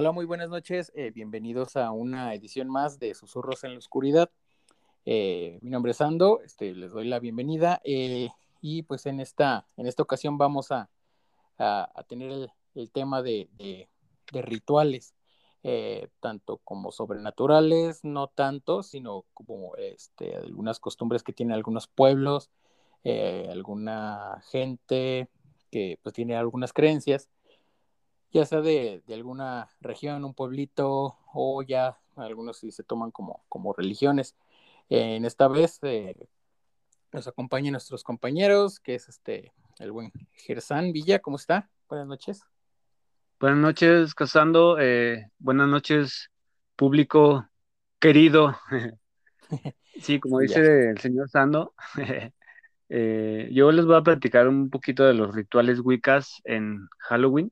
Hola, muy buenas noches. Eh, bienvenidos a una edición más de Susurros en la Oscuridad. Eh, mi nombre es Ando, este, les doy la bienvenida eh, y pues en esta, en esta ocasión vamos a, a, tener el, tema de, rituales, tanto como sobrenaturales, no tanto, sino como este, algunas costumbres que tienen algunos pueblos, alguna gente que pues tiene algunas creencias ya sea de, alguna región, un pueblito, o ya algunos sí se toman como, como religiones. en esta vez eh, nos acompañan nuestros compañeros, que es este el buen Gersán Villa, ¿cómo está? Buenas noches. Buenas noches, Casando. Eh, buenas noches, público querido. sí, como dice el señor Sando, eh, yo les voy a platicar un poquito de los rituales Wiccas en Halloween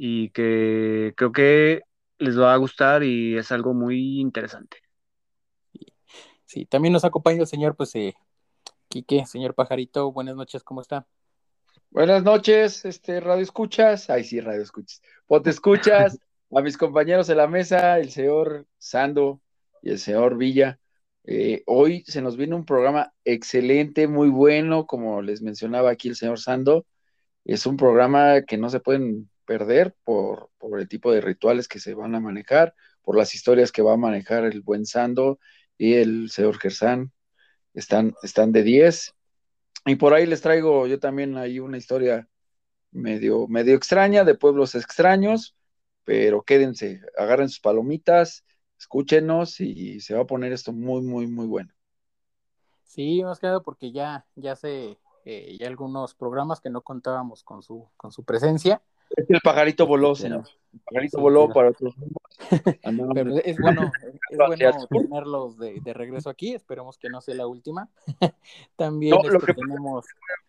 y que creo que les va a gustar y es algo muy interesante. Sí, también nos acompaña el señor, pues, eh, Quique, señor Pajarito, buenas noches, ¿cómo está? Buenas noches, este, Radio Escuchas, ay sí, Radio Escuchas, Pote Escuchas, a mis compañeros de la mesa, el señor Sando y el señor Villa. Eh, hoy se nos viene un programa excelente, muy bueno, como les mencionaba aquí el señor Sando. Es un programa que no se pueden perder por, por, el tipo de rituales que se van a manejar, por las historias que va a manejar el buen Sando y el señor Gersán. Están, están de 10. Y por ahí les traigo yo también ahí una historia medio, medio extraña de pueblos extraños, pero quédense, agarren sus palomitas, escúchenos y se va a poner esto muy, muy, muy bueno. Sí, más que porque ya, ya se, eh, ya algunos programas que no contábamos con su, con su presencia, el pajarito voló, señor. El pajarito voló para otros. Pero es bueno, es bueno tenerlos de, de, regreso aquí. Esperemos que no sea la última. También no, lo este, que tenemos.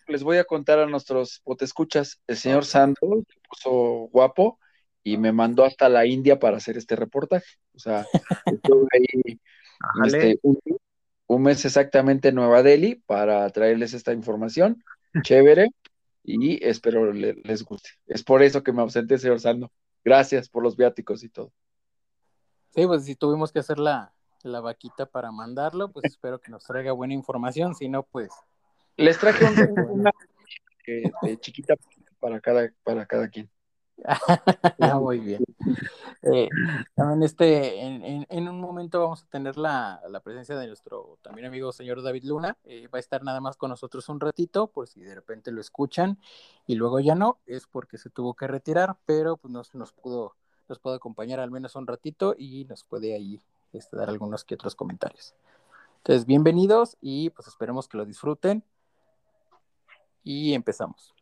Les voy a contar a nuestros potescuchas. El señor Sando se puso guapo y me mandó hasta la India para hacer este reportaje. O sea, estuve ahí este, un, un mes exactamente en Nueva Delhi para traerles esta información. Chévere y espero les guste. Es por eso que me ausenté, señor Sando. Gracias por los viáticos y todo. Sí, pues si tuvimos que hacer la, la vaquita para mandarlo, pues espero que nos traiga buena información, si no, pues... Les traje una de chiquita para cada, para cada quien. Muy bien. Eh, también este, en, un momento vamos a tener la, presencia de nuestro también amigo señor David Luna. Eh, va a estar nada más con nosotros un ratito, por si de repente lo escuchan y luego ya no, es porque se tuvo que retirar, pero pues nos, nos pudo, nos acompañar al menos un ratito y nos puede ahí este, dar algunos que otros comentarios. Entonces, bienvenidos y pues esperemos que lo disfruten. Y empezamos.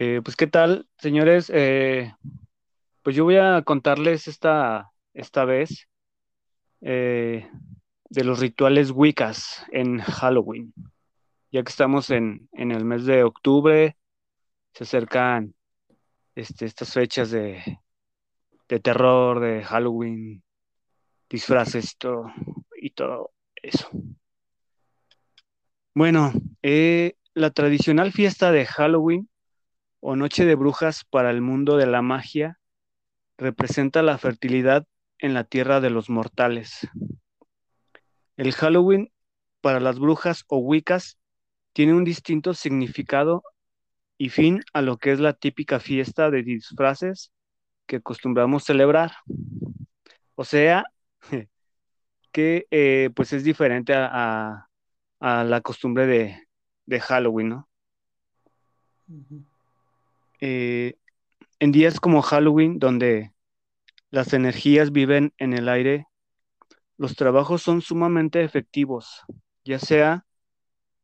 Eh, pues, ¿qué tal, señores? Eh, pues yo voy a contarles esta, esta vez eh, de los rituales Wiccas en Halloween. Ya que estamos en, el mes de octubre, se acercan este, estas fechas de, de terror, de Halloween, disfraces todo, y todo eso. Bueno, la tradicional fiesta de Halloween o Noche de Brujas para el mundo de la magia representa la fertilidad en la tierra de los mortales. El Halloween para las brujas o Wiccas tiene un distinto significado y fin a lo que es la típica fiesta de disfraces que acostumbramos celebrar. O sea, que eh, pues es diferente a, la costumbre de, Halloween, ¿no? Eh, en días como Halloween, donde las energías viven en el aire, los trabajos son sumamente efectivos, ya sea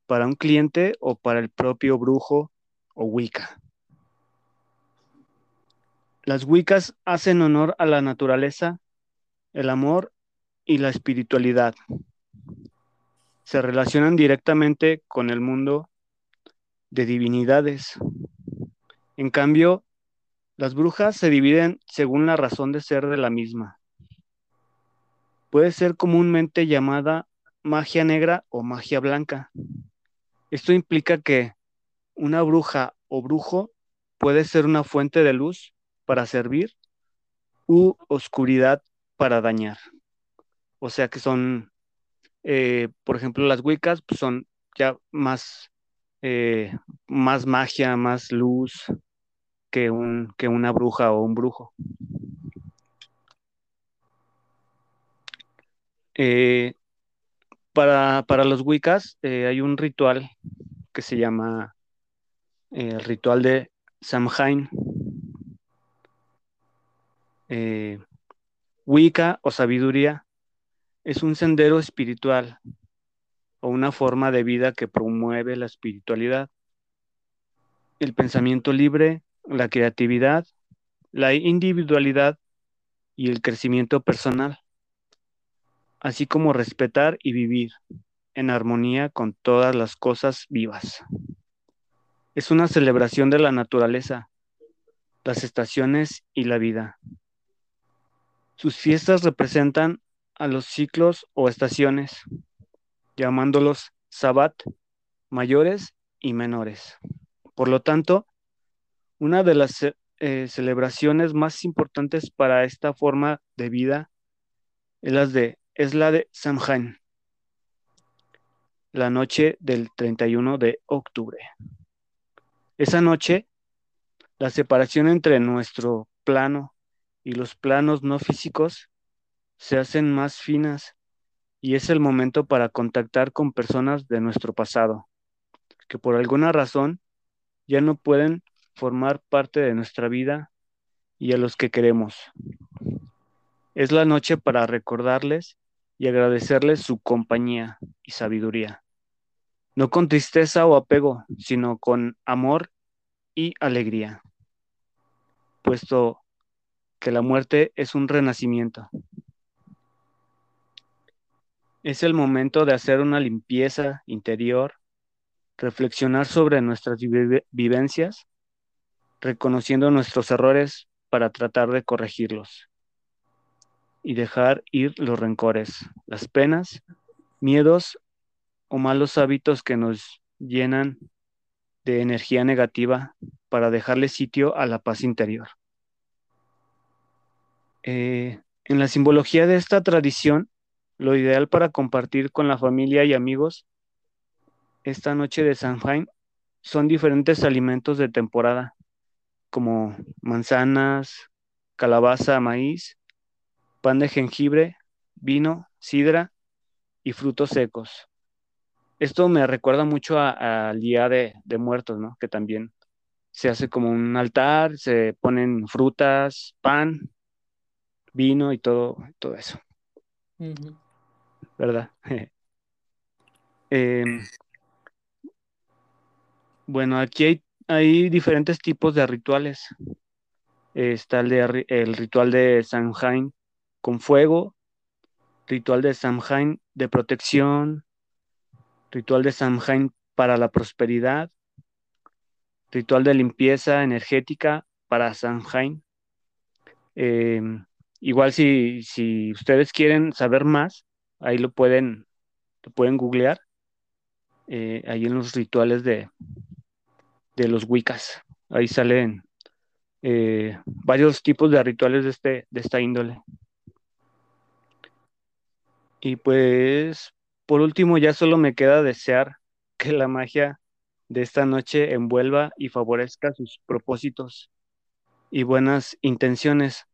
para un cliente o para el propio brujo o Wicca. Las Wiccas hacen honor a la naturaleza, el amor y la espiritualidad. Se relacionan directamente con el mundo de divinidades. En cambio, las brujas se dividen según la razón de ser de la misma. Puede ser comúnmente llamada magia negra o magia blanca. Esto implica que una bruja o brujo puede ser una fuente de luz para servir u oscuridad para dañar. O sea que son, eh, por ejemplo, las Wiccas pues, son ya más, eh, más magia, más luz que, un, que una bruja o un brujo. Eh, para, los Wiccas hay un ritual que se llama el ritual de Samhain. Wicca o sabiduría es un sendero espiritual o una forma de vida que promueve la espiritualidad, el pensamiento libre, la creatividad, la individualidad y el crecimiento personal, así como respetar y vivir en armonía con todas las cosas vivas. Es una celebración de la naturaleza, las estaciones y la vida. Sus fiestas representan a los ciclos o estaciones, llamándolos Sabbat mayores y menores. Por lo tanto, una de las eh, celebraciones más importantes para esta forma de vida es la de, es la de Samhain, la noche del 31 de octubre. Esa noche, la separación entre nuestro plano y los planos no físicos se hacen más finas y es el momento para contactar con personas de nuestro pasado, que por alguna razón ya no pueden formar parte de nuestra vida y a los que queremos. Es la noche para recordarles y agradecerles su compañía y sabiduría, no con tristeza o apego, sino con amor y alegría, puesto que la muerte es un renacimiento. Es el momento de hacer una limpieza interior, reflexionar sobre nuestras vivencias, reconociendo nuestros errores para tratar de corregirlos y dejar ir los rencores, las penas, miedos o malos hábitos que nos llenan de energía negativa para dejarle sitio a la paz interior. Eh, en la simbología de esta tradición, lo ideal para compartir con la familia y amigos esta noche de Samhain son diferentes alimentos de temporada, como manzanas, calabaza, maíz, pan de jengibre, vino, sidra y frutos secos. Esto me recuerda mucho al Día de, de, Muertos, ¿no? Que también se hace como un altar, se ponen frutas, pan vino y todo, todo eso. ¿Verdad? Em, bueno, aquí hay, diferentes tipos de rituales. Está el, ritual de Samhain con fuego, ritual de Samhain de protección, ritual de Samhain para la prosperidad, ritual de limpieza energética para Samhain. Eh, Igual si ustedes quieren saber más, ahí lo pueden, lo pueden googlear, eh, ahí en los rituales de, de los Wiccas. Ahí salen eh, varios tipos de rituales de, este, de esta índole. Y pues, por último, ya solo me queda desear que la magia de esta noche envuelva y favorezca sus propósitos y buenas intenciones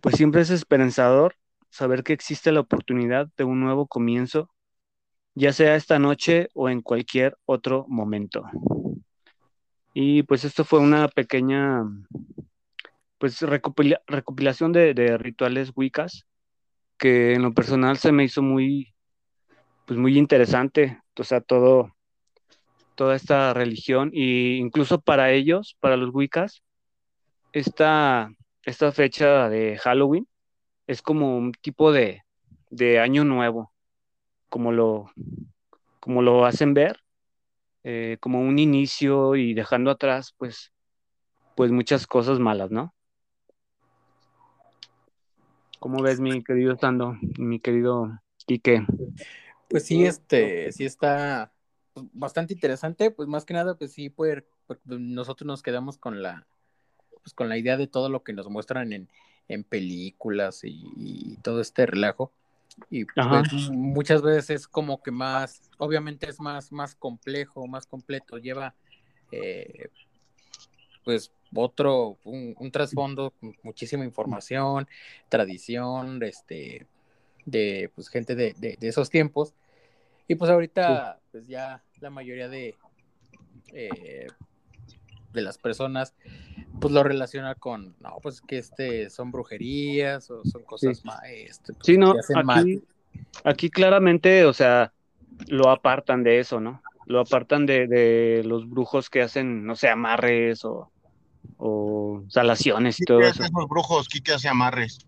pues siempre es esperanzador saber que existe la oportunidad de un nuevo comienzo, ya sea esta noche o en cualquier otro momento. Y pues esto fue una pequeña pues recopilación de, rituales wiccas que en lo personal se me hizo muy, pues muy interesante, o sea, todo, toda esta religión e incluso para ellos, para los wiccas, esta, esta fecha de Halloween es como un tipo de, de año nuevo, como lo, como lo hacen ver, eh, como un inicio y dejando atrás, pues, pues muchas cosas malas, ¿no? ¿Cómo ves, mi querido Sando, mi querido Quique? Pues sí, este, sí está bastante interesante, pues más que nada, pues sí, pues, nosotros nos quedamos con la, pues con la idea de todo lo que nos muestran en, en películas y, todo este relajo. Y pues, muchas veces es como que más, obviamente es más, más complejo, más completo, lleva eh, pues otro, un, trasfondo, muchísima información, tradición, este, de pues gente de, de, esos tiempos. Y pues ahorita, pues ya la mayoría de, eh, de las personas, pues lo relaciona con, no, pues que este son brujerías o son cosas más, este, pues, sí, no, aquí, aquí claramente, o sea, lo apartan de eso, ¿no? Lo apartan de, de los brujos que hacen, no sé, amarres o, o salaciones y todo eso. los brujos? ¿Qué hace amarres?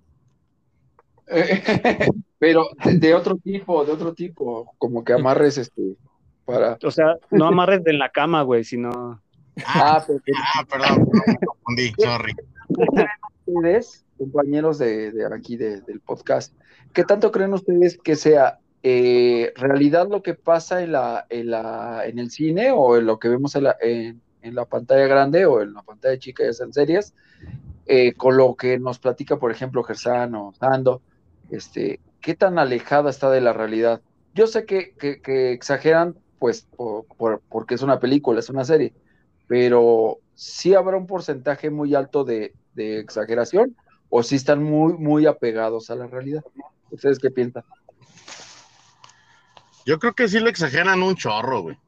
Pero de, otro tipo, de otro tipo, como que amarres este para. O sea, no amarres de en la cama, güey, sino. Ah, ah, ah perdón, me confundí, sorry. Ustedes, compañeros de, aquí del podcast, ¿qué tanto creen ustedes que sea eh, realidad lo que pasa en la, en la, en el cine o en lo que vemos en la, en, en la pantalla grande o en la pantalla chica, ya sean series, eh, con lo que nos platica, por ejemplo, Gersán o Sando, este, qué tan alejada está de la realidad. Yo sé que, exageran, pues, porque es una película, es una serie, pero sí habrá un porcentaje muy alto de, de exageración o si están muy, muy apegados a la realidad. ¿Ustedes qué piensan? Yo creo que sí le exageran un chorro, güey.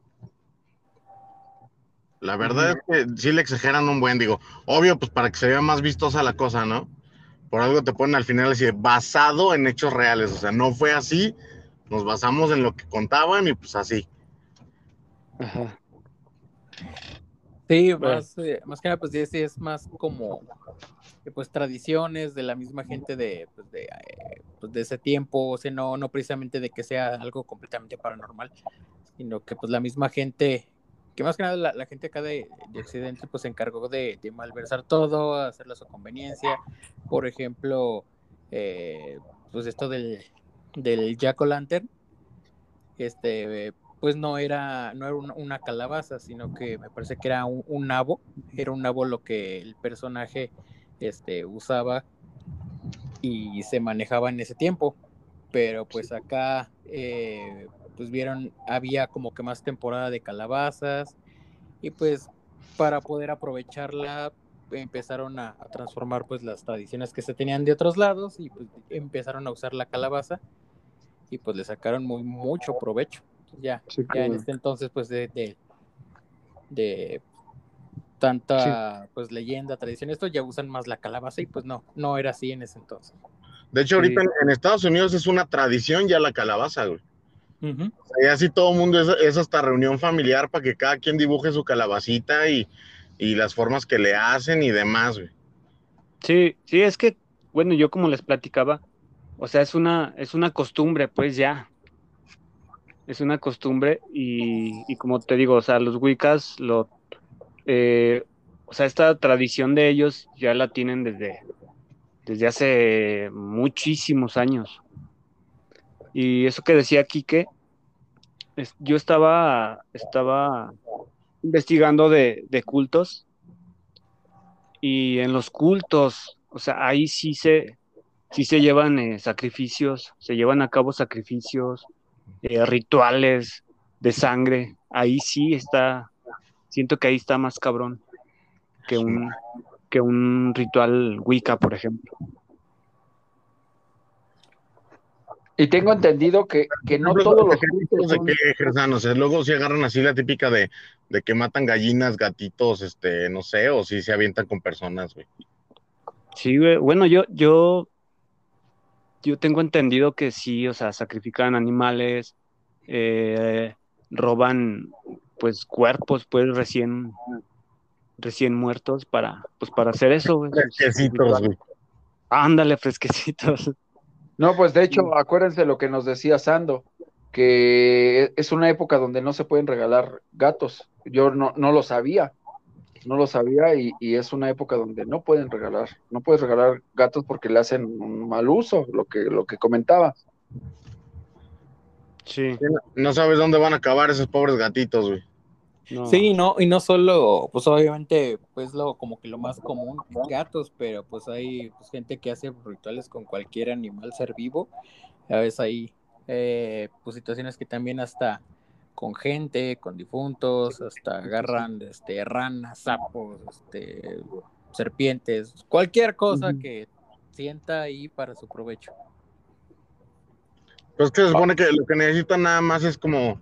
La verdad es que sí le exageran un buen, digo, obvio, pues para que se vea más vistosa la cosa, ¿no? Por algo te ponen al final así, basado en hechos reales, o sea, no fue así, nos basamos en lo que contaban y pues así. Ajá. Sí, más, eh, más que nada, pues sí, es más como pues tradiciones de la misma gente de, pues, de, eh, pues, de ese tiempo, o sea, no, no precisamente de que sea algo completamente paranormal, sino que pues la misma gente que más que nada la, gente acá de, Occidente pues se encargó de, malversar todo, hacerlo a su conveniencia. Por ejemplo, eh, pues esto del, del Jack O'Lantern, este, pues no era, no era una, calabaza, sino que me parece que era un, nabo, era un nabo lo que el personaje este, usaba y se manejaba en ese tiempo. Pero pues acá eh, pues vieron, había como que más temporada de calabazas y pues para poder aprovecharla empezaron a, transformar pues las tradiciones que se tenían de otros lados y pues empezaron a usar la calabaza y pues le sacaron muy mucho provecho. Ya, ya en este entonces pues de, de, tanta pues leyenda, tradición, esto ya usan más la calabaza y pues no, no era así en ese entonces. De hecho, ahorita en, Estados Unidos es una tradición ya la calabaza, güey. Y así todo el mundo es, hasta reunión familiar para que cada quien dibuje su calabacita y, las formas que le hacen y demás, güey. Sí, sí, es que, bueno, yo como les platicaba, o sea, es una, es una costumbre, pues ya. Es una costumbre y, como te digo, o sea, los Wiccas, lo, eh, o sea, esta tradición de ellos ya la tienen desde, desde hace muchísimos años. Y eso que decía Quique, yo estaba, estaba investigando de, cultos y en los cultos, o sea, ahí sí se, sí se llevan eh, sacrificios, se llevan a cabo sacrificios, eh, rituales de sangre, ahí sí está, siento que ahí está más cabrón que un, que un ritual Wicca, por ejemplo. Y tengo entendido que, no todos los de que ejerzan, o sea, luego se agarran así la típica de, que matan gallinas, gatitos, este, no sé, o si se avientan con personas, güey. Sí, güey. Bueno, yo, yo, yo tengo entendido que sí, o sea, sacrifican animales, eh, roban, pues, cuerpos, pues, recién, recién muertos para, pues, para hacer eso, güey. Fresquecitos, güey. Ándale, fresquecitos. No, pues de hecho, acuérdense lo que nos decía Sando, que es una época donde no se pueden regalar gatos. Yo no, no lo sabía, no lo sabía y, y es una época donde no pueden regalar, no puedes regalar gatos porque le hacen un mal uso, lo que, lo que comentaba. Sí. No sabes dónde van a acabar esos pobres gatitos, güey. no. Sí, no, y no solo, pues obviamente, pues lo como que lo más común, gatos, pero pues hay pues, gente que hace rituales con cualquier animal ser vivo. A veces hay eh, pues situaciones que también hasta con gente, con difuntos, hasta agarran este ranas, sapos, este serpientes, cualquier cosa que sienta ahí para su provecho. Pues que se supone que lo que necesitan nada más es como,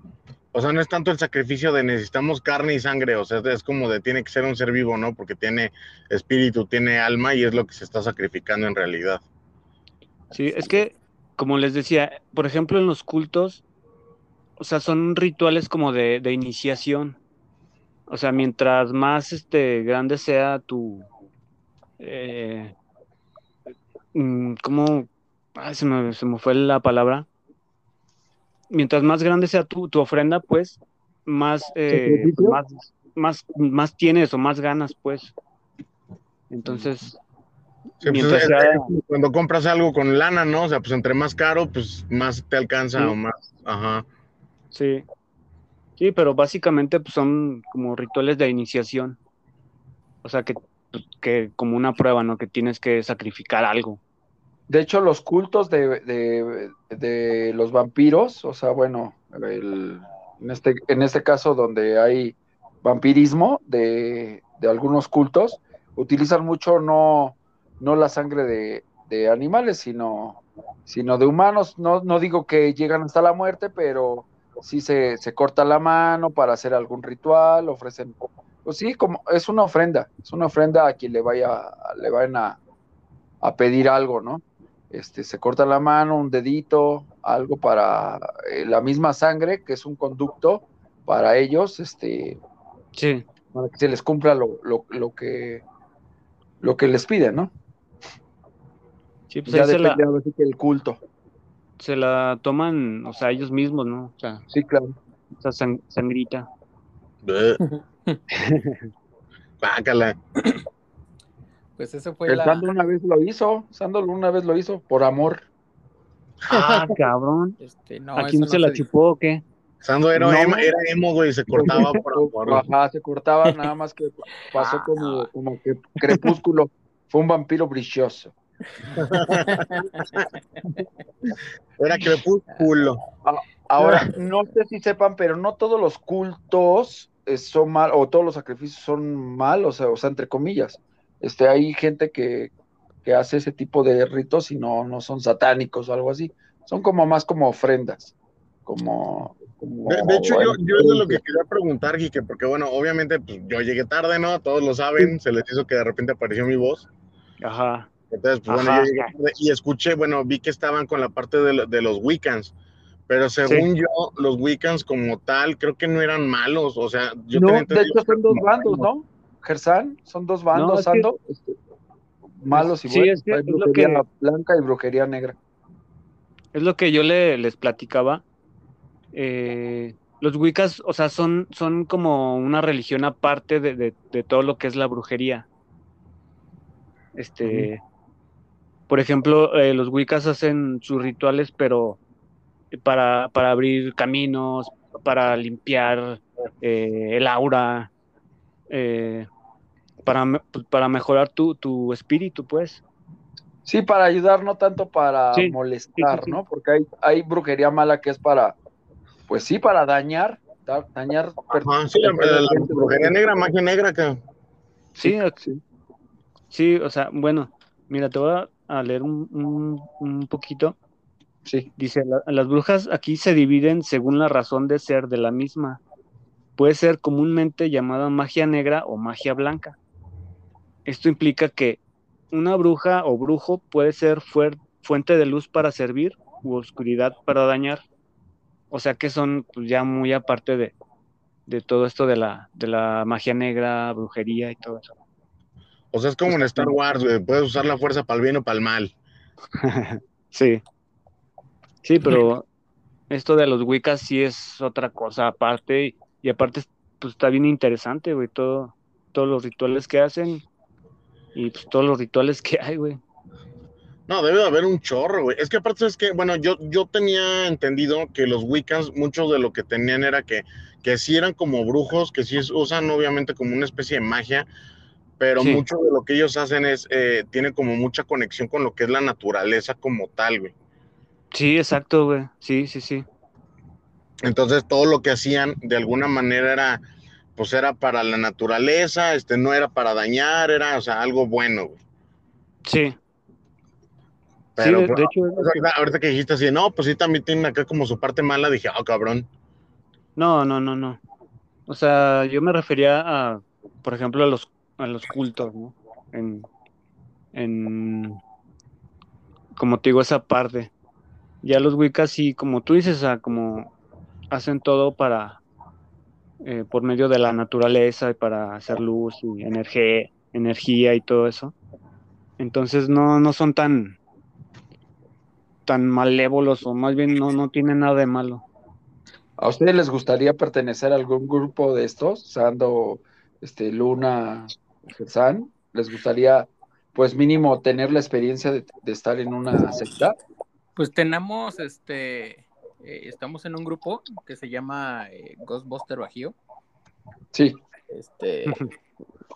o sea, no es tanto el sacrificio de necesitamos carne y sangre, o sea, es como de tiene que ser un ser vivo, ¿no? Porque tiene espíritu, tiene alma y es lo que se está sacrificando en realidad. Sí, es que, como les decía, por ejemplo, en los cultos, o sea, son rituales como de, de iniciación. O sea, mientras más este, grande sea tu... Eh, mm, ¿Cómo? Ay, se me, se me fue la palabra. Mientras más grande sea tu, tu ofrenda, pues, más, eh, más, más, más tienes o más ganas, pues. Entonces, Sí, pues, Mientras es- sea- es como cuando compras algo con lana, ¿no? O sea, pues entre más caro, pues más te alcanza Sí. o más. Ajá. Sí. Sí, pero básicamente pues, son como rituales de iniciación. O sea, que, pues, que como una prueba, ¿no? Que tienes que sacrificar algo. De hecho, los cultos de, de- de los vampiros, o sea, bueno, el- en, este, en este caso donde hay vampirismo de, de algunos cultos, utilizan mucho no, no la sangre de, de animales, sino, sino de humanos. No, no digo que llegan hasta la muerte, pero sí se, se corta la mano para hacer algún ritual, ofrecen, pues sí, como es una ofrenda, es una ofrenda a quien le vaya, le vayan a, a pedir algo, ¿no? Este, se corta la mano, un dedito, algo para eh, la misma sangre, que es un conducto para ellos, este, Sí. para que se les cumpla lo, lo, lo que lo que les piden, ¿no? Sí, pues ya la, depende ahora sí que el culto. Se la toman, o sea, ellos mismos, ¿no? O sea, Sí, claro. esa sang- sangrita. Bácala. Pues eso fue El la... Sando una vez lo hizo, Sando una vez lo hizo, por amor. Ah, cabrón. Este, no, ¿A quién no se la chupó o qué? Sando era, No. emo, era emo, güey, se cortaba por, Ajá, se cortaba nada más que pasó Ah, como, como que crepúsculo. Fue un vampiro brilloso. Era crepúsculo. Ahora, no sé si sepan, pero no todos los cultos eh, son mal, o todos los sacrificios son malos, o sea, entre comillas. Este, hay gente que, que hace ese tipo de ritos y no, no son satánicos o algo así. Son como más como ofrendas. Como, como- De, de hecho, yo, yo es de lo que quería preguntar, Quique, porque bueno, obviamente pues, yo llegué tarde, ¿no? Todos lo saben, se les hizo que de repente apareció mi voz. Ajá. Entonces, pues bueno, yo llegué y escuché, bueno, vi que estaban con la parte de, de los Wiccans, pero según yo, los Wiccans como tal, creo que no eran malos, o sea, yo no, tenía de hecho son que dos bandos. ¿no? Gersan, son dos bandos, No, es que- Sando. Este, malos y Sí, buenos. es que Hay es lo brujería que- blanca y brujería negra. Es lo que yo le, les platicaba. Eh, los Wiccas, o sea, son, son como una religión aparte de, de- de todo lo que es la brujería. Este, por ejemplo, eh, los Wiccas hacen sus rituales, pero para, para abrir caminos, para limpiar eh, el aura, eh, para, para mejorar tu, tu espíritu, pues. Sí, para ayudar, no tanto para Sí, molestar, sí, sí, sí. ¿no? Porque hay, hay brujería mala que es para, pues sí, para dañar, da- dañar. Ajá, sí, la, la- la gente. brujería negra, magia negra, que Sí, sí. Sí, o sea, bueno, mira, te voy a- a leer un, un- un poquito. Sí, Dice, "La- las brujas aquí se dividen según la razón de ser de la misma. Puede ser comúnmente llamada magia negra o magia blanca. Esto implica que una bruja o brujo puede ser fuente de luz para servir u oscuridad para dañar. O sea que son pues, ya muy aparte de, de todo esto de la, de la magia negra, brujería y todo eso. O sea, es como en Star Wars, Puedes usar la fuerza para el bien o para el mal. sí. Sí, pero esto de los Wiccas sí es otra cosa aparte. Y, aparte, pues está bien interesante, güey. Todo, todos los rituales que hacen y pues, todos los rituales que hay, güey. No, debe de haber un chorro, güey. Es que aparte es que, bueno, yo, yo tenía entendido que los Wiccans, muchos de lo que tenían era que, que sí eran como brujos, que sí usan obviamente como una especie de magia, pero mucho de lo que ellos hacen es, eh, tiene como mucha conexión con lo que es la naturaleza como tal, güey. Sí, exacto, güey. Sí, sí, sí. Entonces todo lo que hacían de alguna manera era, pues era para la naturaleza, este, no era para dañar, era, o sea, algo bueno, güey. Sí. Pero, de, hecho, ahorita, que dijiste así, no, pues sí, también tienen acá como su parte mala, dije, oh, cabrón. No, no, no, no. O sea, yo me refería a, por ejemplo, a los a los cultos, ¿no? En, en, como te digo, esa parte. Ya los Wiccas sí, como tú dices, como hacen todo para, eh, por medio de la naturaleza, para hacer luz y energía, energía y todo eso. Entonces no, no son tan, tan malévolos o más bien no, no tienen nada de malo. ¿A ustedes les gustaría pertenecer a algún grupo de estos? Sando, este, Luna, ¿les gustaría, pues mínimo, tener la experiencia de, estar en una secta? Pues tenemos, este, eh, estamos en un grupo que se llama eh, Ghostbuster Bajío. Sí. Este,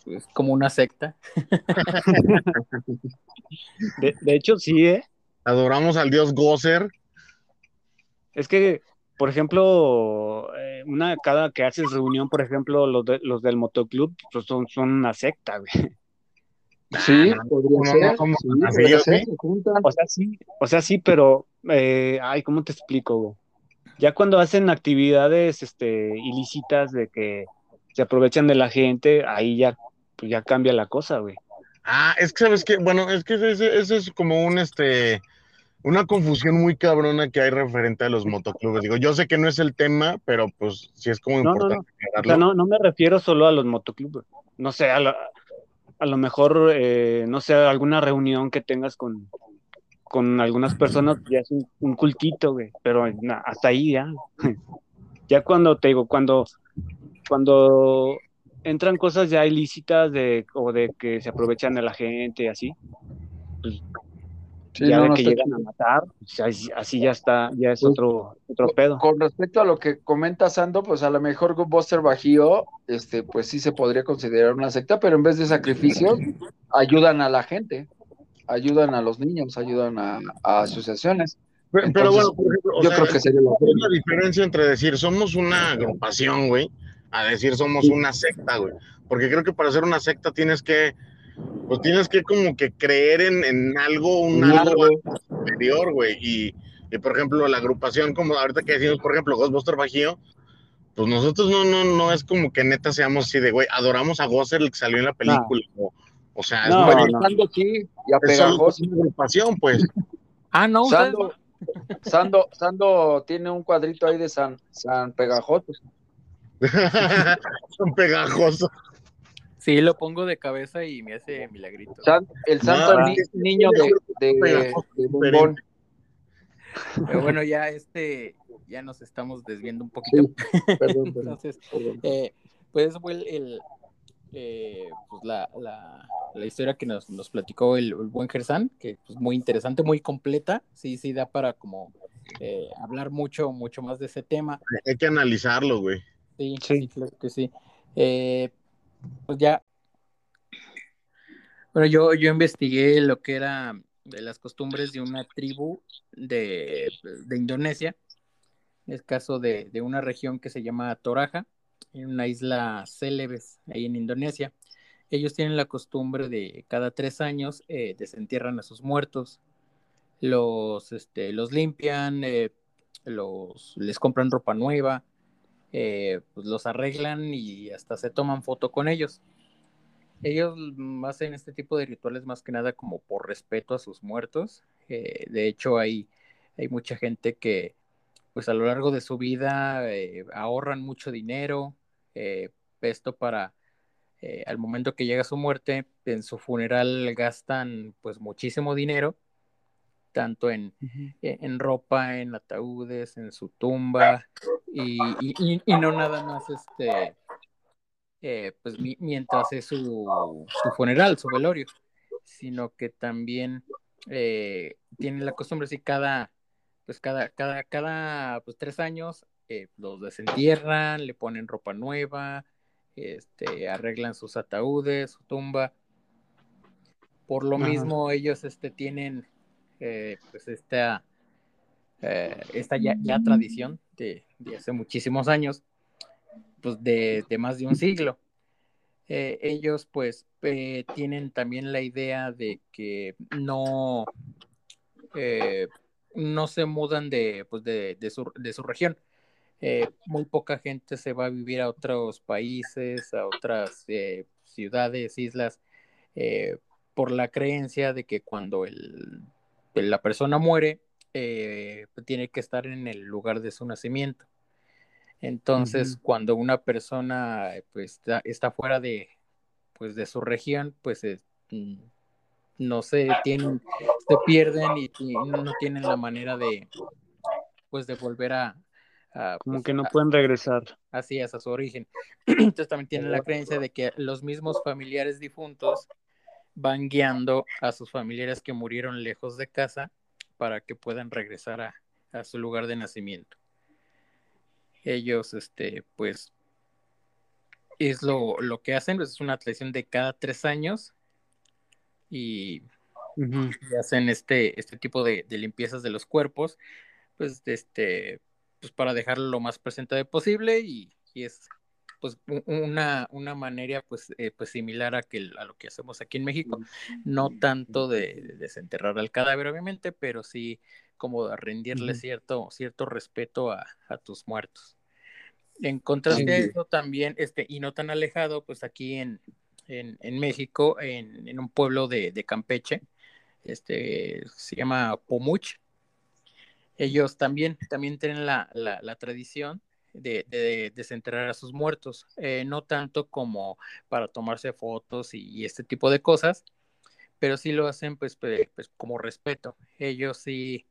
es como una secta. de, hecho, sí, ¿eh? Adoramos al dios Gozer. Es que, por ejemplo, una cada que haces reunión, por ejemplo, los, los del motoclub, pues son, son una secta, güey. Sí, podría ser. O sea, sí, o sea, sí, pero, eh, ay, ¿cómo te explico, güey? Ya cuando hacen actividades este, ilícitas de que se aprovechan de la gente, ahí ya, pues ya cambia la cosa, güey. Ah, es que sabes que, bueno, es que ese, ese es como un, este, una confusión muy cabrona que hay referente a los motoclubes. Digo, yo sé que no es el tema, pero pues sí es como importante. No, no, no me refiero solo a los motoclubes. No sé, a, lo mejor, eh, no sé, alguna reunión que tengas con, con algunas personas, ya es un, cultito, güey, pero hasta ahí ya. ya cuando te digo, cuando, cuando entran cosas ya ilícitas de, o de que se aprovechan de la gente y así, pues ya de que llegan a matar, así, ya está, ya es otro, otro pedo. Con respecto a lo que comenta Sando, pues a lo mejor Buster Bajío, este, pues sí se podría considerar una secta, pero en vez de sacrificios, ayudan a la gente, ayudan a los niños, ayudan a, asociaciones. Pero, bueno, por ejemplo, yo creo que sería la diferencia entre decir somos una agrupación, güey, a decir somos una secta, güey. Porque creo que para ser una secta tienes que pues tienes que como que creer en, algo, un algo superior, güey. Y, por ejemplo, la agrupación, como ahorita que decimos, por ejemplo, Ghostbuster Bajío, pues nosotros no, no, no es como que neta seamos así de, güey, adoramos a Gozer el que salió en la película. O, sea, es, no, aquí y a Pegajoso. una agrupación, pues. ah, no, Sando, Sando, Sando, tiene un cuadrito ahí de San, San Pegajoso. San Pegajoso. Sí, lo pongo de cabeza y me hace milagrito. el santo niño de, bombón. Pero bueno, ya este, ya nos estamos desviando un poquito. perdón, Entonces, eh, pues fue el, eh, pues la, la, la, historia que nos, nos platicó el, buen Gersan, que es pues, muy interesante, muy completa. Sí, sí, da para como eh, hablar mucho, mucho más de ese tema. Hay que analizarlo, güey. Sí, sí, claro que sí. Eh, pues ya. Bueno, yo, yo investigué lo que era de las costumbres de una tribu de, Indonesia. Es caso de, una región que se llama Toraja, en una isla Celebes, ahí en Indonesia. Ellos tienen la costumbre de cada tres años eh, desentierran a sus muertos, los, este, los limpian, eh, los, les compran ropa nueva, eh, pues los arreglan y hasta se toman foto con ellos. ellos hacen este tipo de rituales más que nada como por respeto a sus muertos. Eh, de hecho, hay, hay mucha gente que pues a lo largo de su vida eh, ahorran mucho dinero, eh, esto para al momento que llega su muerte, en su funeral gastan pues muchísimo dinero, tanto en, en ropa, en ataúdes, en su tumba, y, y no nada más este eh, pues mientras es su, funeral, su velorio, sino que también eh, tienen la costumbre, si cada, pues cada, cada, cada pues tres años eh, los desentierran, le ponen ropa nueva, este, arreglan sus ataúdes, su tumba. Por lo mismo, ellos este, tienen pues esta, esta ya, tradición de, de hace muchísimos años pues de, más de un siglo. Eh, ellos pues eh, tienen también la idea de que no, eh, no se mudan de, pues de, su, de su, región. muy poca gente se va a vivir a otros países, a otras ciudades, islas, por la creencia de que cuando el, la persona muere, tiene que estar en el lugar de su nacimiento. Entonces, cuando una persona pues, está, fuera de, pues, de su región, pues mm, no se tienen, se pierden y, no tienen la manera de, pues, de volver a... Como pues, que no pueden regresar. Así es, a su origen. Entonces también tienen la creencia de que los mismos familiares difuntos van guiando a sus familiares que murieron lejos de casa para que puedan regresar a su lugar de nacimiento ellos, este, pues, es lo, lo que hacen, pues, es una tradición de cada tres años y, hacen este, este tipo de, limpiezas de los cuerpos, pues, este, pues para dejarlo lo más presentable posible y, es pues una, una manera pues, eh, pues similar a, que, a lo que hacemos aquí en México, no tanto de, desenterrar al cadáver obviamente, pero sí como de rendirle cierto, cierto respeto a, tus muertos. En contraste a eso también, este, y no tan alejado, pues aquí en, en, México, en, un pueblo de, Campeche, este, se llama Pomuch. Ellos también, también tienen la, tradición de, desenterrar a sus muertos, eh, no tanto como para tomarse fotos y, este tipo de cosas, pero sí lo hacen pues, pues como respeto. Ellos sí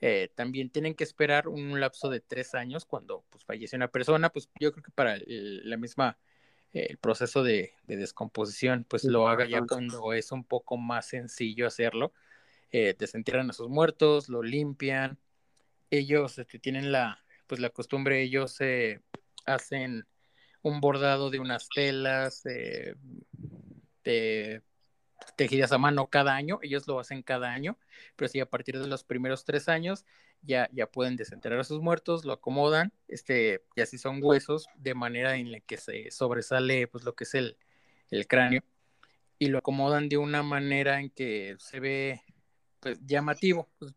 eh, también tienen que esperar un lapso de tres años cuando pues, fallece una persona, pues yo creo que para la misma el proceso de, descomposición, pues lo haga ya cuando es un poco más sencillo hacerlo. Eh, desentierran a sus muertos, lo limpian. Ellos este, tienen la, pues la costumbre, ellos hacen un bordado de unas telas, de tejidas a mano cada año, ellos lo hacen cada año, pero sí a partir de los primeros tres años ya, ya pueden desenterrar a sus muertos, lo acomodan, este, y así son huesos, de manera en la que se sobresale pues lo que es el, el cráneo, y lo acomodan de una manera en que se ve pues llamativo, pues,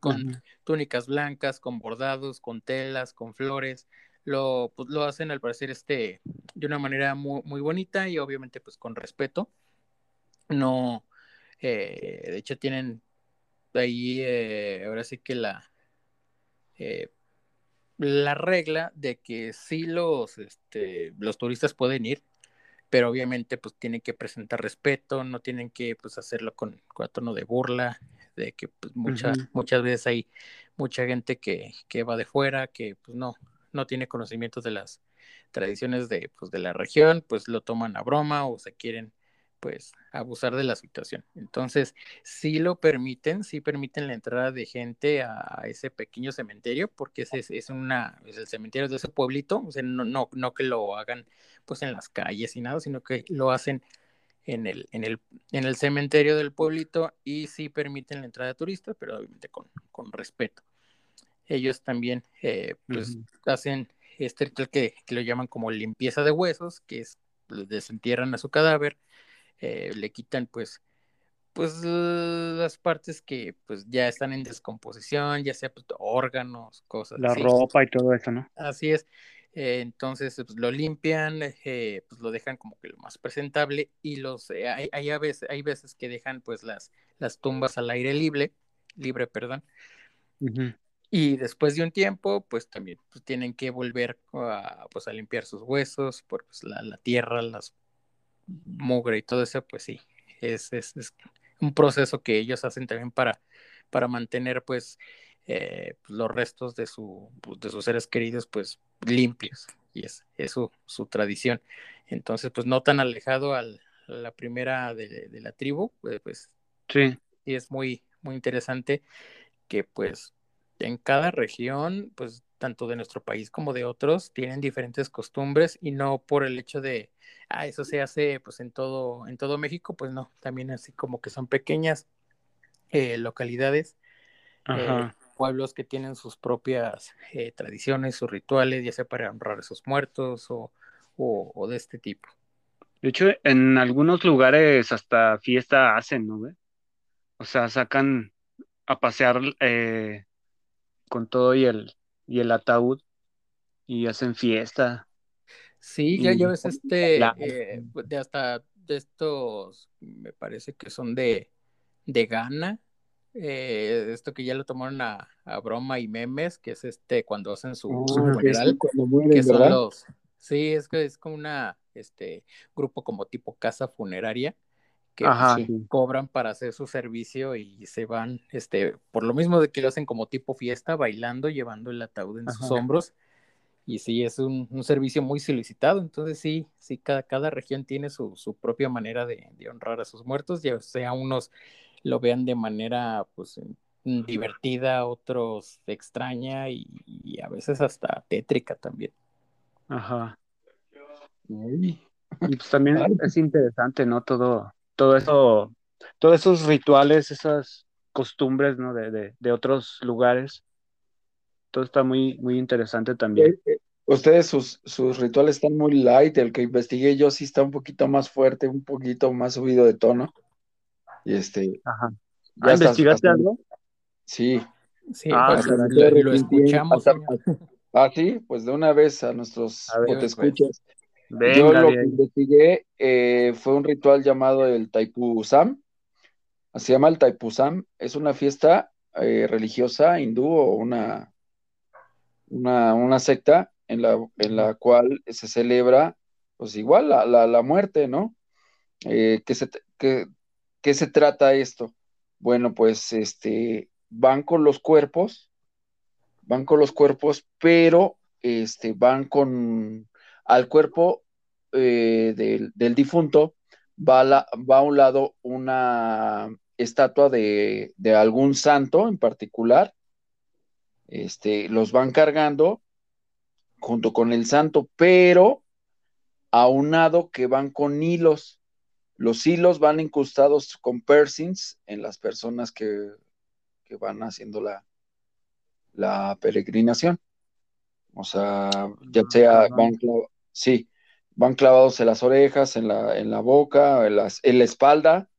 con túnicas blancas, con bordados, con telas, con flores, lo, pues, lo hacen al parecer este, de una manera muy, muy bonita y obviamente pues con respeto. No, eh, de hecho tienen ahí, eh, ahora sí que la, eh, la regla de que sí los, este, los turistas pueden ir, pero obviamente pues tienen que presentar respeto, no tienen que pues hacerlo con, con tono de burla, de que pues muchas, muchas veces hay mucha gente que, que va de fuera, que pues no, no tiene conocimientos de las tradiciones de, pues, de la región, pues lo toman a broma o se quieren pues abusar de la situación. Entonces, sí lo permiten, sí permiten la entrada de gente a ese pequeño cementerio, porque ese es, una, es el cementerio de ese pueblito, o sea, no, no, no que lo hagan pues en las calles y nada, sino que lo hacen en el, en el, en el cementerio del pueblito y sí permiten la entrada de turistas, pero obviamente con, con respeto. Ellos también eh, pues hacen este ritual que, que, lo llaman como limpieza de huesos, que es pues, desentierran a su cadáver, eh, le quitan pues pues las partes que pues ya están en descomposición, ya sea pues, órganos, cosas La ropa y todo eso, ¿no? Así es. Eh, entonces pues, lo limpian, eh, pues lo dejan como que lo más presentable y los eh, hay, hay, veces, hay veces que dejan pues las, las tumbas al aire libre, libre, perdón. Y después de un tiempo, pues también pues, tienen que volver a, pues, a limpiar sus huesos, por pues, la, la, tierra, las mugre y todo eso, pues sí, es, es, es, un proceso que ellos hacen también para, para mantener pues eh, pues, los restos de, su, pues, de sus seres queridos pues limpios y es, es su, su, tradición. Entonces pues no tan alejado a la primera de, de la tribu, eh, pues sí. y es muy, muy interesante que pues en cada región, pues tanto de nuestro país como de otros, tienen diferentes costumbres y no por el hecho de, ah, eso se hace pues en todo, en todo México, pues no, también así como que son pequeñas eh, localidades eh, pueblos que tienen sus propias eh, tradiciones, sus rituales, ya sea para honrar a esos muertos o, o, de este tipo. De hecho, en algunos lugares hasta fiesta hacen, ¿no? O sea, sacan a pasear eh, con todo y el, y el ataúd y hacen fiesta. Sí, ya, ya ves este, de hasta de estos, me parece que son de, de Ghana, eh, esto que ya lo tomaron a, broma y memes, que es este cuando hacen su, ah, funeral, que son los, sí, es que es como una, este, grupo como tipo casa funeraria, que cobran para hacer su servicio y se van, este, por lo mismo de que lo hacen como tipo fiesta, bailando, llevando el ataúd en sus hombros, y sí, es un, servicio muy solicitado, entonces sí, sí, cada, cada región tiene su, su propia manera de, de honrar a sus muertos, ya sea unos lo vean de manera pues divertida, otros extraña y, a veces hasta tétrica también. Ajá. Y pues también es interesante, ¿no? Todo, todo eso, todos esos rituales, esas costumbres, ¿no? De, de, otros lugares. Todo está muy, muy interesante también. Eh, eh, ustedes, sus, sus rituales están muy light, el que investigué yo sí está un poquito más fuerte, un poquito más subido de tono. Y este. Ajá. ¿Ya ¿Investigaste algo? Sí. Sí, ah, pues, lo, escuchamos. ah, sí, pues de una vez a nuestros escuchas. Yo lo que investigué eh, fue un ritual llamado el Taipusam. Se llama el Taipusam. Es una fiesta eh, religiosa hindú o una, una, una secta en la, en la cual se celebra, pues igual, la, la, la muerte, ¿no? Eh, que, se, que ¿Qué se trata esto? Bueno, pues este, van con los cuerpos, van con los cuerpos, pero este, van con al cuerpo eh, del, difunto, va, a un lado una estatua de, de, algún santo en particular, este, los van cargando junto con el santo, pero aunado que van con hilos. Los hilos van incrustados con piercings en las personas que, van haciendo la, la peregrinación. O sea, ya sea van, sí, van clavados en las orejas, en la, en la boca, en, las, en la espalda,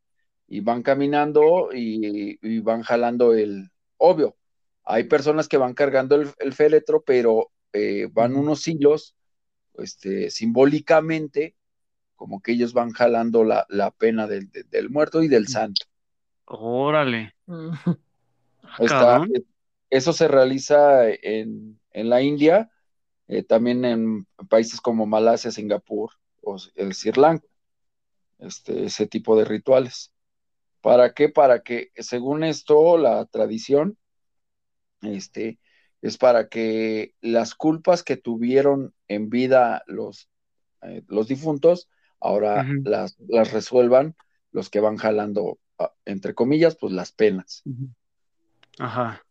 y van caminando y, van jalando el, obvio, hay personas que van cargando el, féretro, pero eh, van unos hilos, este, simbólicamente, como que ellos van jalando la, pena del, muerto y del santo. Órale. Ah, eso se realiza en, la India, eh, también en países como Malasia, Singapur o el Sri Lanka, este, ese tipo de rituales. ¿Para qué? Para que, según esto, la tradición, este, es para que las culpas que tuvieron en vida los, eh, los difuntos ahora las, las, resuelvan los que van jalando, ah, entre comillas, pues las penas. Ajá.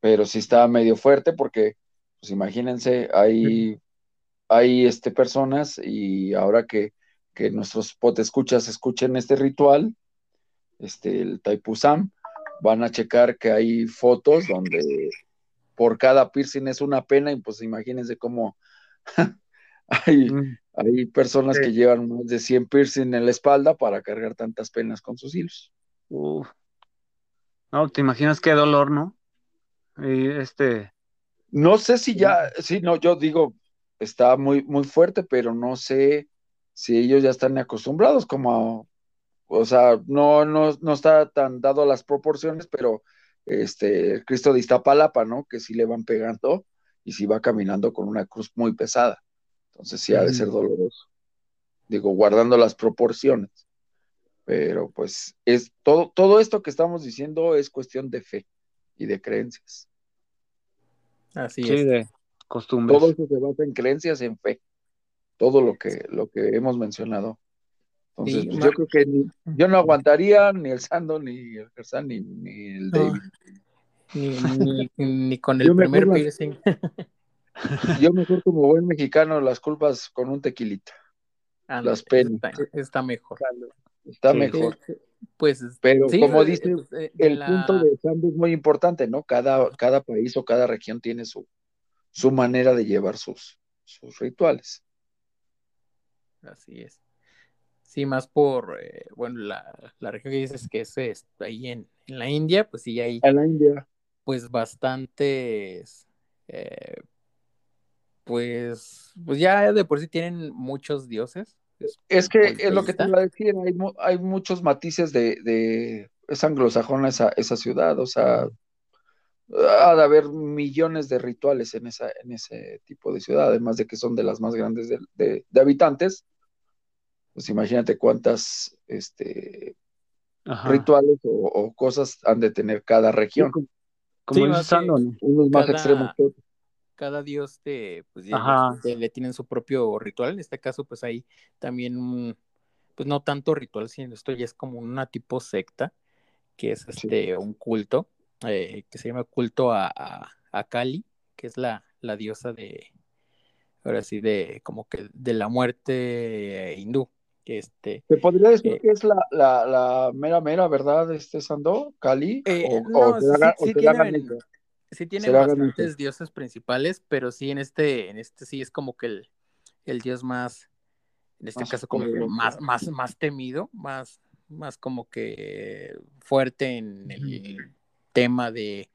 Pero sí está medio fuerte porque, pues imagínense, hay, hay este, personas y ahora que, que nuestros potescuchas escuchen este ritual, este, el Taipusam, van a checar que hay fotos donde por cada piercing es una pena y pues imagínense cómo hay, mm. Hay personas que llevan más de 100 piercing en la espalda para cargar tantas penas con sus hilos. No, te imaginas qué dolor, ¿no? Y este. No sé si ya, sí, no, yo digo, está muy, muy fuerte, pero no sé si ellos ya están acostumbrados como o sea, no, no, no está tan dado las proporciones, pero este, Cristo de Iztapalapa, ¿no? Que sí le van pegando y sí va caminando con una cruz muy pesada. Entonces sí ha de ser doloroso. Digo, guardando las proporciones. Pero pues es todo, todo esto que estamos diciendo es cuestión de fe y de creencias. Así es. de costumbres. Todo eso se basa en creencias, en fe. Todo lo que, lo que hemos mencionado. Entonces, pues, yo creo que yo no aguantaría ni el Sando, ni el Gersan, ni, el David. Ni, con el primer piercing. yo mejor como buen mexicano las culpas con un tequilita. las penas. Está, mejor. Está mejor. Pues, Pero como dice, pues, el punto de Sando es muy importante, ¿no? Cada, cada país o cada región tiene su, su manera de llevar sus, sus rituales. Así es. Sí, más por, eh, bueno, la, la, región que dices que es, ahí en, en, la India, pues sí hay. En la India. Pues bastantes. Eh, pues, pues ya de por sí tienen muchos dioses. Es, que es lo que te iba a decir, hay, hay muchos matices de, de es anglosajona esa, esa ciudad, o sea, ha de haber millones de rituales en, esa, en ese tipo de ciudad, además de que son de las más grandes de, de habitantes pues imagínate cuántas este, rituales o, cosas han de tener cada región. como unos más extremos Cada dios te, pues, le tienen su propio ritual. En este caso, pues hay también pues no tanto ritual, sino esto ya es como una tipo secta, que es este un culto, eh, que se llama culto a, a, Kali, que es la, la diosa de, ahora sí, de como que de la muerte hindú. Este, ¿Te podría decir eh, que es la, la, la, mera mera, verdad, este Sando, Cali? Eh, no, sí, tienen, sí tienen bastantes dioses principales, pero sí en este, en este sí es como que el, el dios más, en este caso como más, más, más temido, más, más como que fuerte en el tema de,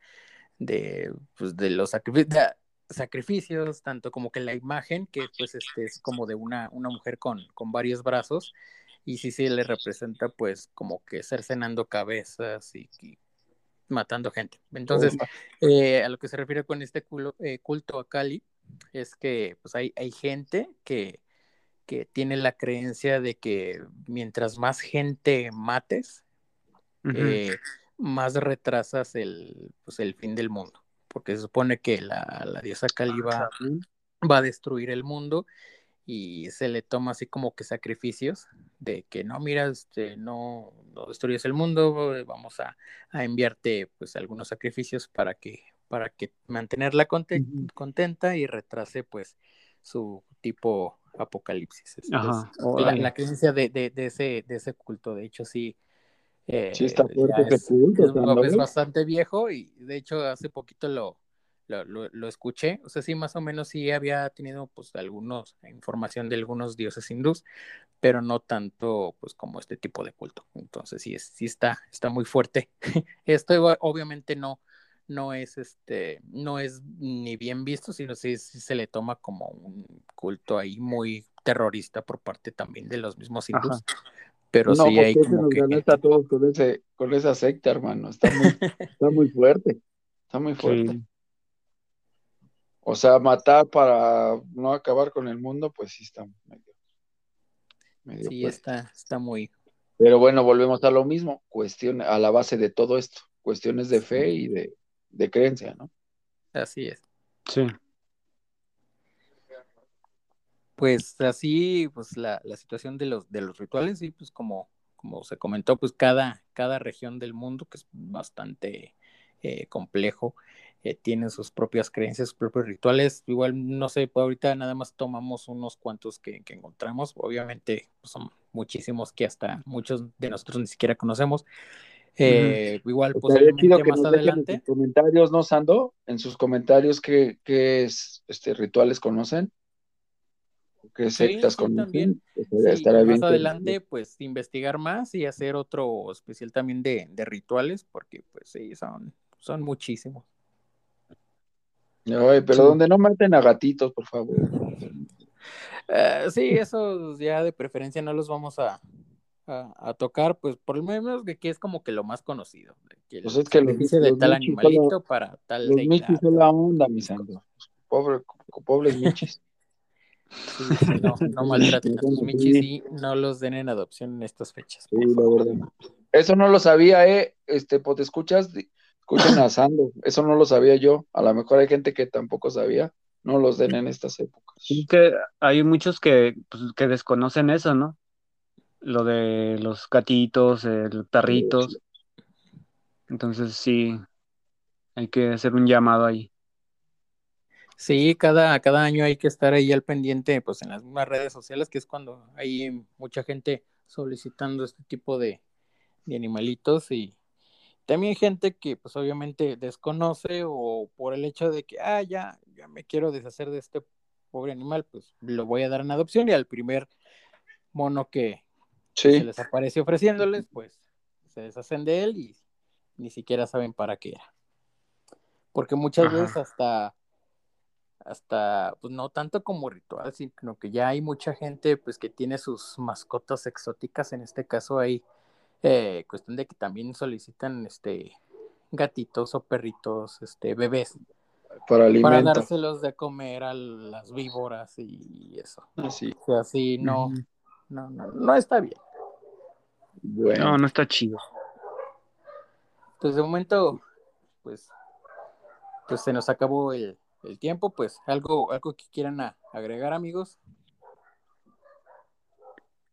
de, pues de los sacrificios sacrificios, tanto como que la imagen, que pues este es como de una, una mujer con, con varios brazos, y sí, sí le representa pues como que cercenando cabezas y, matando gente. Entonces, eh, a lo que se refiere con este eh, culto a Cali, es que pues hay, hay gente que, que tiene la creencia de que mientras más gente mates, eh, más retrasas el, pues, el fin del mundo. Porque se supone que la, la diosa Kali va, a destruir el mundo y se le toma así como que sacrificios de que no, mira, este, no, no destruyes el mundo, vamos a, enviarte pues algunos sacrificios para que, para que mantenerla contenta y retrase pues su tipo apocalipsis. la, creencia de, de, de, ese, de ese culto, de hecho sí, eh, sí, está fuerte es, culto. Es, bastante viejo y de hecho hace poquito lo, lo, escuché. O sea, sí, más o menos sí había tenido pues algunos, información de algunos dioses hindús, pero no tanto pues como este tipo de culto. Entonces sí, es, sí está, está muy fuerte. Esto obviamente no, no es este, no es ni bien visto, sino sí, se le toma como un culto ahí muy terrorista por parte también de los mismos hindús. Pero sí hay como que... a todos con, ese, con esa secta, hermano. Está muy, está muy fuerte. Está muy fuerte. O sea, matar para no acabar con el mundo, pues sí está medio. sí, está, está muy. Pero bueno, volvemos a lo mismo, cuestión, a la base de todo esto, cuestiones de fe y de, de creencia, ¿no? Así es. Sí pues así, pues la, la, situación de los, de los rituales, y pues como, como se comentó, pues cada, cada región del mundo, que es bastante eh, complejo, eh, tiene sus propias creencias, sus propios rituales. Igual, no sé, pues ahorita nada más tomamos unos cuantos que, que encontramos. Obviamente, pues, son muchísimos que hasta muchos de nosotros ni siquiera conocemos. Eh, igual, posiblemente más adelante. En sus comentarios, ¿no, Sando? En sus comentarios, ¿qué, qué este, rituales conocen? que sectas con también. más adelante, pues investigar más y hacer otro especial también de, de rituales, porque pues sí, son, son muchísimos. Ay, pero donde no maten a gatitos, por favor. Eh, sí, eso ya de preferencia no los vamos a, a, tocar, pues por lo menos que, que es como que lo más conocido. Que pues es que lo dice de tal animalito para tal. Los michis son la onda, mis santos. Pobre, pobres michis. Sí, no, no maltraten a los michis y no los den en adopción en estas fechas. Sí, la verdad. Eso no lo sabía, eh. Este, pues te escuchas, escuchen a Sando. Eso no lo sabía yo. A lo mejor hay gente que tampoco sabía. No los den en estas épocas. Sí, que hay muchos que, pues, que desconocen eso, ¿no? Lo de los gatitos, el perritos. Entonces sí, hay que hacer un llamado ahí. Sí, cada, cada año hay que estar ahí al pendiente, pues en las mismas redes sociales, que es cuando hay mucha gente solicitando este tipo de, de animalitos y también gente que pues obviamente desconoce o por el hecho de que, ah, ya, ya me quiero deshacer de este pobre animal, pues lo voy a dar en adopción y al primer mono que se les aparece ofreciéndoles, pues se deshacen de él y ni siquiera saben para qué era. Porque muchas veces hasta hasta, pues no tanto como ritual, sino que ya hay mucha gente pues que tiene sus mascotas exóticas, en este caso hay eh, cuestión de que también solicitan este gatitos o perritos, este bebés. Para, para dárselos de comer a las víboras y eso. Así. O sea, así no, no, no, no está bien. Bueno. No, no está chido. Pues de momento, pues, pues se nos acabó el, el tiempo, pues algo, algo que quieran agregar, amigos.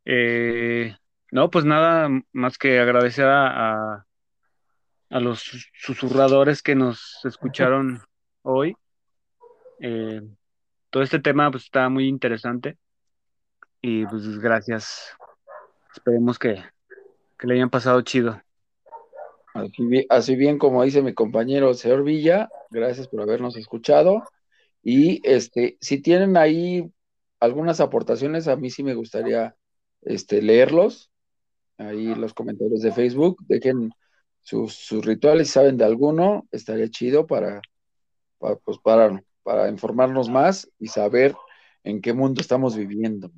Eh, no, pues nada más que agradecer a, a, los susurradores que nos escucharon hoy. Eh, todo este tema pues está muy interesante y pues gracias. Esperemos que, que le hayan pasado chido. Así bien, como dice mi compañero señor Villa, gracias por habernos escuchado. Y este, si tienen ahí algunas aportaciones, a mí sí me gustaría este, leerlos. Ahí los comentarios de Facebook, dejen sus, rituales, si saben de alguno, estaría chido para, para, pues, para, para informarnos más y saber en qué mundo estamos viviendo.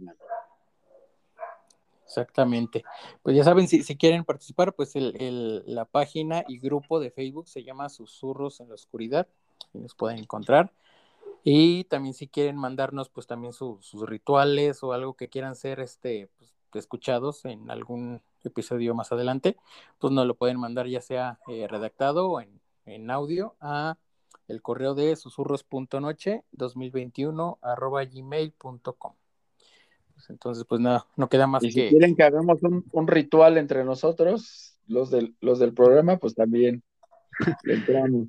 Exactamente. Pues ya saben, si, si quieren participar, pues el, la página y grupo de Facebook se llama Susurros en la Oscuridad, y nos pueden encontrar. Y también si quieren mandarnos, pues también sus rituales o algo que quieran ser este, pues, escuchados en algún episodio más adelante, pues nos lo pueden mandar ya sea eh, redactado o en, en, audio a el correo de susurros.noche 2021 arroba gmail.com. Pues, entonces, pues nada, no queda más y si quieren que hagamos un, ritual entre nosotros, los del, los del programa, pues también le entramos.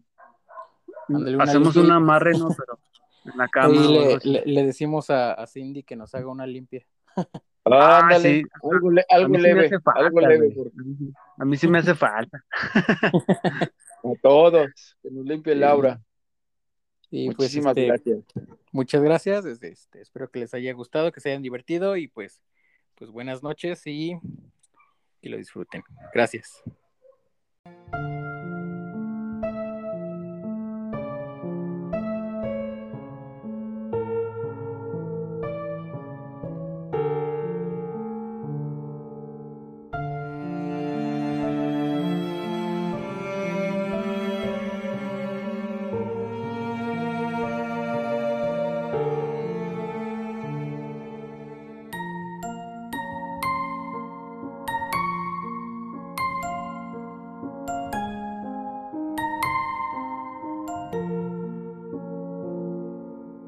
Hacemos un amarre, ¿no? Pero en la cama. le, decimos a, Cindy que nos haga una limpia. Ah, ándale, algo, algo leve, algo leve. A mí sí me hace falta. a todos, que nos limpie Laura. Y pues, Muchísimas este, gracias. Muchas gracias. Este, espero que les haya gustado, que se hayan divertido y pues, pues buenas noches y que lo disfruten. Gracias.